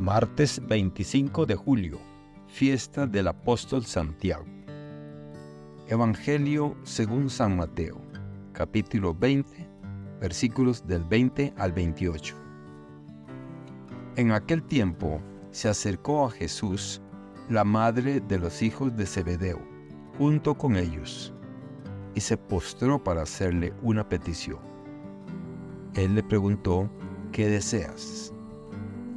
Martes 25 de julio, fiesta del apóstol Santiago. Evangelio según San Mateo, capítulo 20, versículos del 20 al 28. En aquel tiempo se acercó a Jesús la madre de los hijos de Zebedeo, junto con ellos, y se postró para hacerle una petición. Él le preguntó, ¿qué deseas?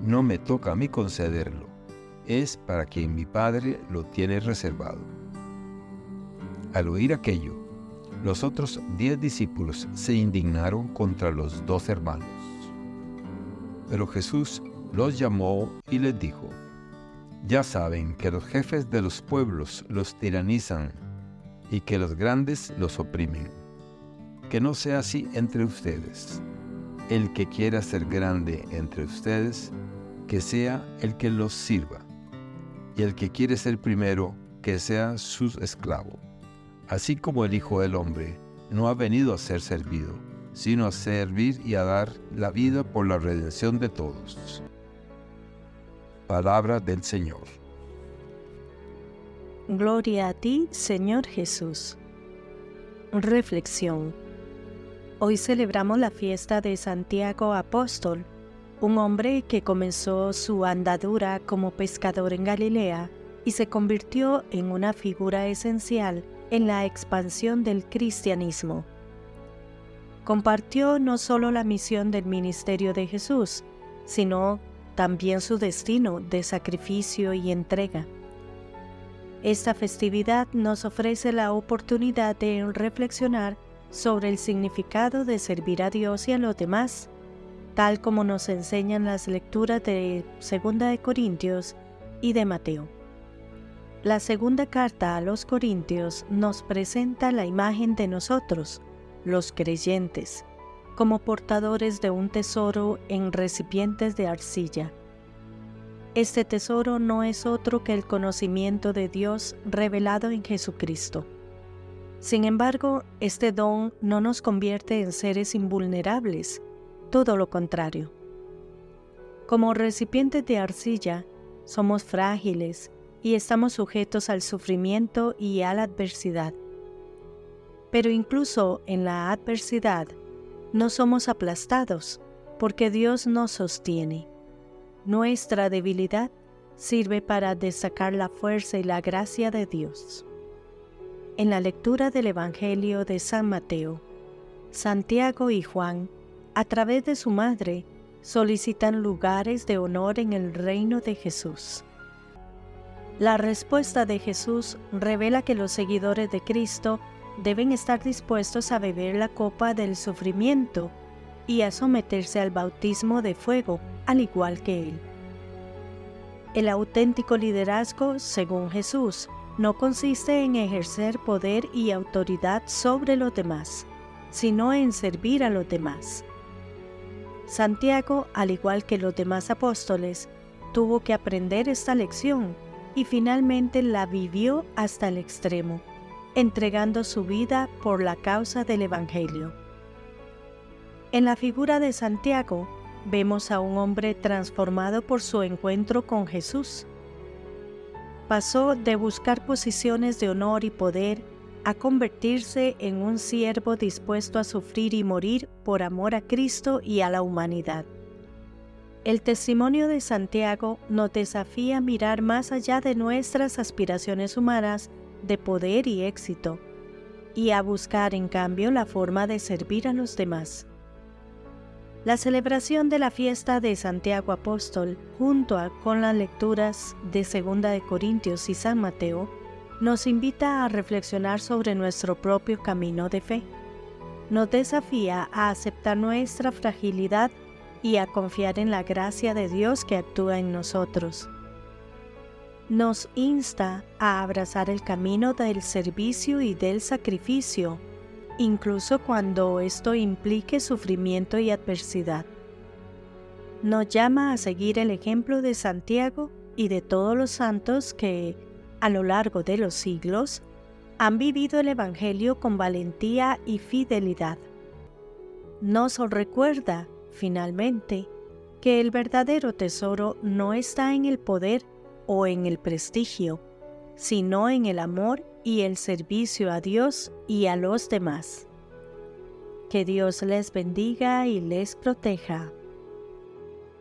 no me toca a mí concederlo, es para quien mi Padre lo tiene reservado. Al oír aquello, los otros diez discípulos se indignaron contra los dos hermanos. Pero Jesús los llamó y les dijo, Ya saben que los jefes de los pueblos los tiranizan y que los grandes los oprimen. Que no sea así entre ustedes. El que quiera ser grande entre ustedes, que sea el que los sirva, y el que quiere ser primero, que sea su esclavo. Así como el Hijo del Hombre no ha venido a ser servido, sino a servir y a dar la vida por la redención de todos. Palabra del Señor. Gloria a ti, Señor Jesús. Reflexión. Hoy celebramos la fiesta de Santiago Apóstol un hombre que comenzó su andadura como pescador en Galilea y se convirtió en una figura esencial en la expansión del cristianismo. Compartió no solo la misión del ministerio de Jesús, sino también su destino de sacrificio y entrega. Esta festividad nos ofrece la oportunidad de reflexionar sobre el significado de servir a Dios y a los demás tal como nos enseñan las lecturas de Segunda de Corintios y de Mateo. La segunda carta a los Corintios nos presenta la imagen de nosotros, los creyentes, como portadores de un tesoro en recipientes de arcilla. Este tesoro no es otro que el conocimiento de Dios revelado en Jesucristo. Sin embargo, este don no nos convierte en seres invulnerables, todo lo contrario. Como recipientes de arcilla, somos frágiles y estamos sujetos al sufrimiento y a la adversidad. Pero incluso en la adversidad, no somos aplastados porque Dios nos sostiene. Nuestra debilidad sirve para destacar la fuerza y la gracia de Dios. En la lectura del Evangelio de San Mateo, Santiago y Juan a través de su madre, solicitan lugares de honor en el reino de Jesús. La respuesta de Jesús revela que los seguidores de Cristo deben estar dispuestos a beber la copa del sufrimiento y a someterse al bautismo de fuego, al igual que Él. El auténtico liderazgo, según Jesús, no consiste en ejercer poder y autoridad sobre los demás, sino en servir a los demás. Santiago, al igual que los demás apóstoles, tuvo que aprender esta lección y finalmente la vivió hasta el extremo, entregando su vida por la causa del Evangelio. En la figura de Santiago vemos a un hombre transformado por su encuentro con Jesús. Pasó de buscar posiciones de honor y poder a convertirse en un siervo dispuesto a sufrir y morir por amor a Cristo y a la humanidad. El testimonio de Santiago nos desafía a mirar más allá de nuestras aspiraciones humanas de poder y éxito, y a buscar en cambio la forma de servir a los demás. La celebración de la fiesta de Santiago Apóstol, junto con las lecturas de Segunda de Corintios y San Mateo, nos invita a reflexionar sobre nuestro propio camino de fe. Nos desafía a aceptar nuestra fragilidad y a confiar en la gracia de Dios que actúa en nosotros. Nos insta a abrazar el camino del servicio y del sacrificio, incluso cuando esto implique sufrimiento y adversidad. Nos llama a seguir el ejemplo de Santiago y de todos los santos que, a lo largo de los siglos, han vivido el Evangelio con valentía y fidelidad. Nos recuerda, finalmente, que el verdadero tesoro no está en el poder o en el prestigio, sino en el amor y el servicio a Dios y a los demás. Que Dios les bendiga y les proteja.